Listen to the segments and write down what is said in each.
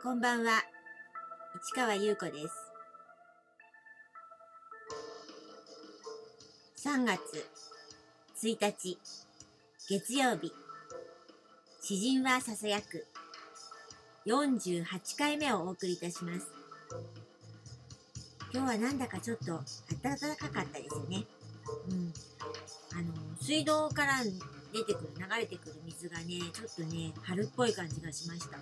こんばんは。市川優子です。3月1日、月曜日。詩人はささやく。48回目をお送りいたします。今日はなんだかちょっと暖かかったですよね。うん。あの、水道から出てくる、流れてくる水がね、ちょっとね、春っぽい感じがしました。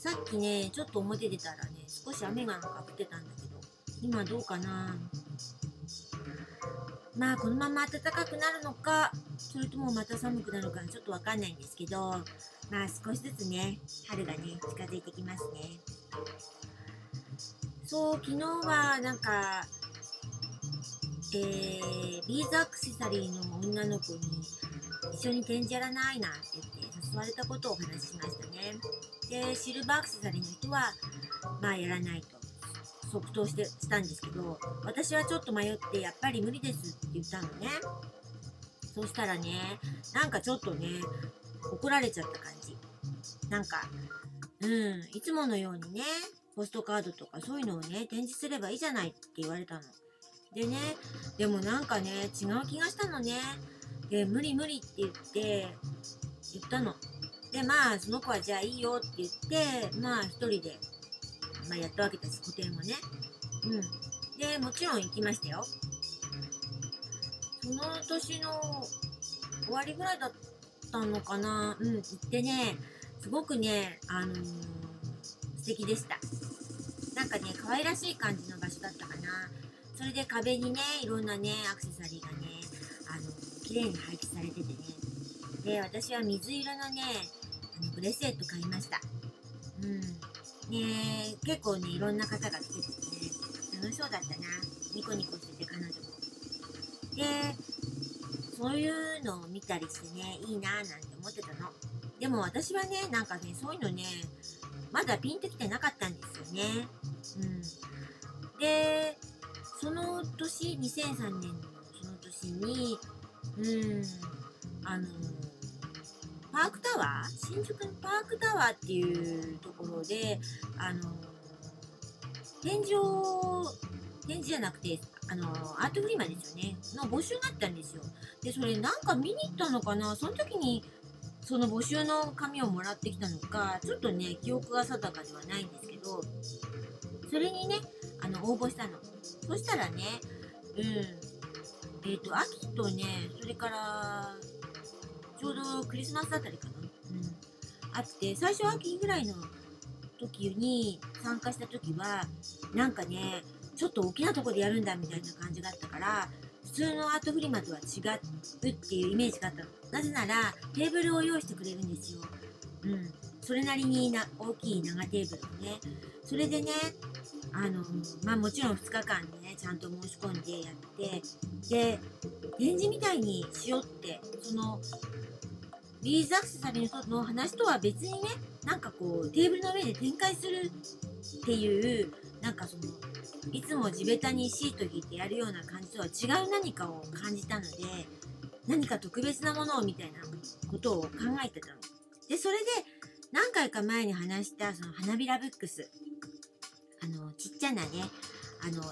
さっきね、ちょっと表出たらね、少し雨がなんか降ってたんだけど、今どうかな？まあ、このまま暖かくなるのか、それともまた寒くなるのか、ちょっとわかんないんですけど、まあ少しずつね、春がね、近づいてきますね。そう、昨日はなんか、えー、ビーズアクセサリーの女の子に一緒に展示やらないなんて言って誘われたことをお話ししましたね。で、シルバーアクセサリーの人は、まあやらないと即答してしたんですけど、私はちょっと迷って、やっぱり無理ですって言ったのね。そしたらね、なんかちょっとね、怒られちゃった感じ。なんか、うん、いつものようにね、ポストカードとかそういうのをね、展示すればいいじゃないって言われたの。でね、でもなんかね、違う気がしたのね。で、無理無理って言って、言ったの。で、まあ、その子はじゃあいいよって言って、まあ、一人で、まあ、やったわけです、個展をね。うん。で、もちろん行きましたよ。その年の終わりぐらいだったのかな。うん、行ってね、すごくね、あのー素敵でした。なんかね、可愛らしい感じの場所だったかな。それで壁にね、いろんなね、アクセサリーがね、あの、綺麗に配置されててね。で、私は水色のね、ブレスレット買いました。うん。ね結構ね、いろんな方が来ててね、楽しそうだったな。ニコニコしてて、彼女も。で、そういうのを見たりしてね、いいなぁなんて思ってたの。でも私はね、なんかね、そういうのね、まだピンときてなかったんですよね。うん。で、その年、2003年のその年に、うん、あの、パークタワー？新宿のパークタワーっていうところで、あの、展示を、展示じゃなくて、あの、アートフリマですよね。の募集があったんですよ。で、それなんか見に行ったのかな？その時に、その募集の紙をもらってきたのか、ちょっとね、記憶が定かではないんですけど、それにね、あの、応募したの。そしたらね、うん、えっ、と、秋とね、それから、ちょうどクリスマスあたりかな。うん。あって、最初秋ぐらいの時に参加した時は、なんかね、ちょっと大きなとこでやるんだみたいな感じがあったから、普通のアートフリマとは違うっていうイメージがあったの。なぜなら、テーブルを用意してくれるんですよ。うん。それなりにな大きい長テーブルをね。それでね、あの、まあもちろん2日間ね、ちゃんと申し込んでやって、で、展示みたいにしようって、その、ビーズアクセサリーの話とは別にね、なんかこう、テーブルの上で展開するっていう、なんかその、いつも地べたにシート引いてやるような感じとは違う何かを感じたので、何か特別なものをみたいなことを考えてたの。で、それで、何回か前に話した、その花びらブックス。あの、ちっちゃなね、あの、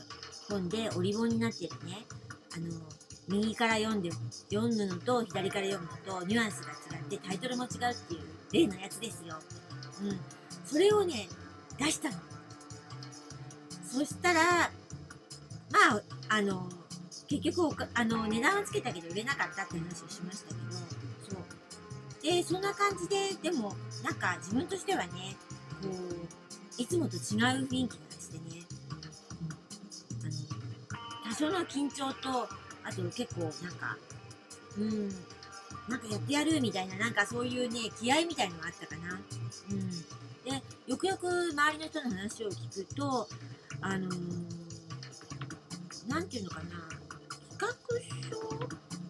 本で折り本になってるね、あの、右から読んで、読むのと左から読むのとニュアンスが違ってタイトルも違うっていう例のやつですよ。うん。それをね、出したの。そしたら、まあ、あの、結局、あの、値段はつけたけど売れなかったって話をしましたけど、で、そんな感じで、でも、なんか自分としてはね、こう、いつもと違う雰囲気がしてね、うん、あの、多少の緊張と、あと結構なんか、うん、なんかやってやるみたいな、なんかそういうね、気合みたいのがあったかな。うん。で、よくよく周りの人の話を聞くと、あのーなんていうのかな、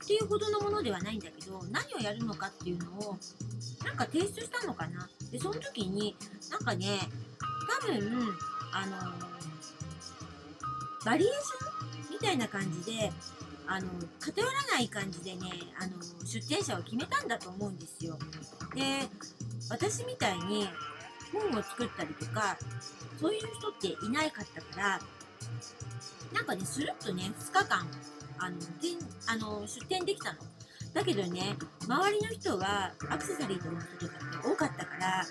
っていうほどのものではないんだけど、何をやるのかっていうのを、なんか提出したのかな。で、その時に、なんかね、多分、あのバリエーションみたいな感じで、あの、偏らない感じでね、あの、出店者を決めたんだと思うんですよ。で、私みたいに、本を作ったりとかそういう人っていないかったからなんかねスルッとね2日間あのてんあの出店できたの。だけどね周りの人はアクセサリーとの人とかって多かったから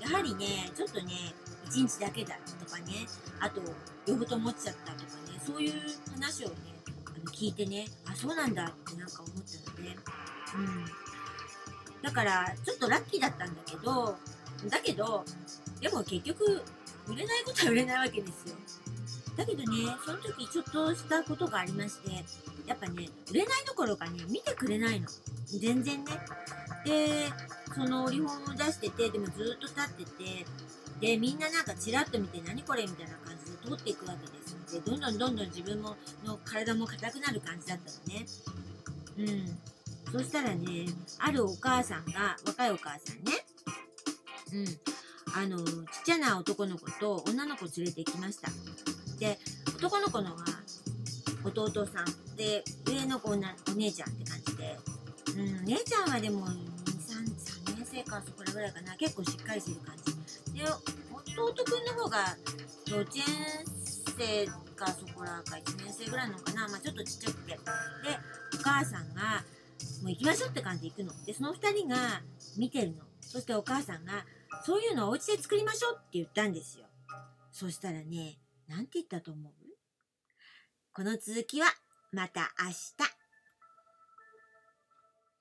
やはりねちょっとね1日だけだとかねあと両方とも落ちちゃったとかねそういう話をねあの聞いてねあそうなんだってなんか思ったのね。うん。だからちょっとラッキーだったんだけどだけどでも結局売れないことは売れないわけですよ。だけどねその時ちょっとしたことがありましてやっぱね売れないどころかね見てくれないの。全然ね。でその売り本を出しててでもずっと立っててでみんななんかチラッと見て何これみたいな感じで通っていくわけですでどんどんどんどん自分もの体も硬くなる感じだったのね。うん。そしたらねあるお母さんが若いお母さんね。うん。あのちっちゃな男の子と女の子連れて行きました。で男の子のは弟さんで上の子お姉ちゃんって感じで、うん、姉ちゃんはでも 3, 3年生かそこらぐらいかな。結構しっかりしてる感じ。で弟くんの方が幼稚園生かそこらか1年生ぐらいのかな、まあ、ちょっとちっちゃくて。でお母さんがもう行きましょうって感じで行くの。でその2人が見てるの。そしてお母さんがそういうのをお家で作りましょうって言ったんですよ。そしたらねなんて言ったと思う？この続きはまた明日。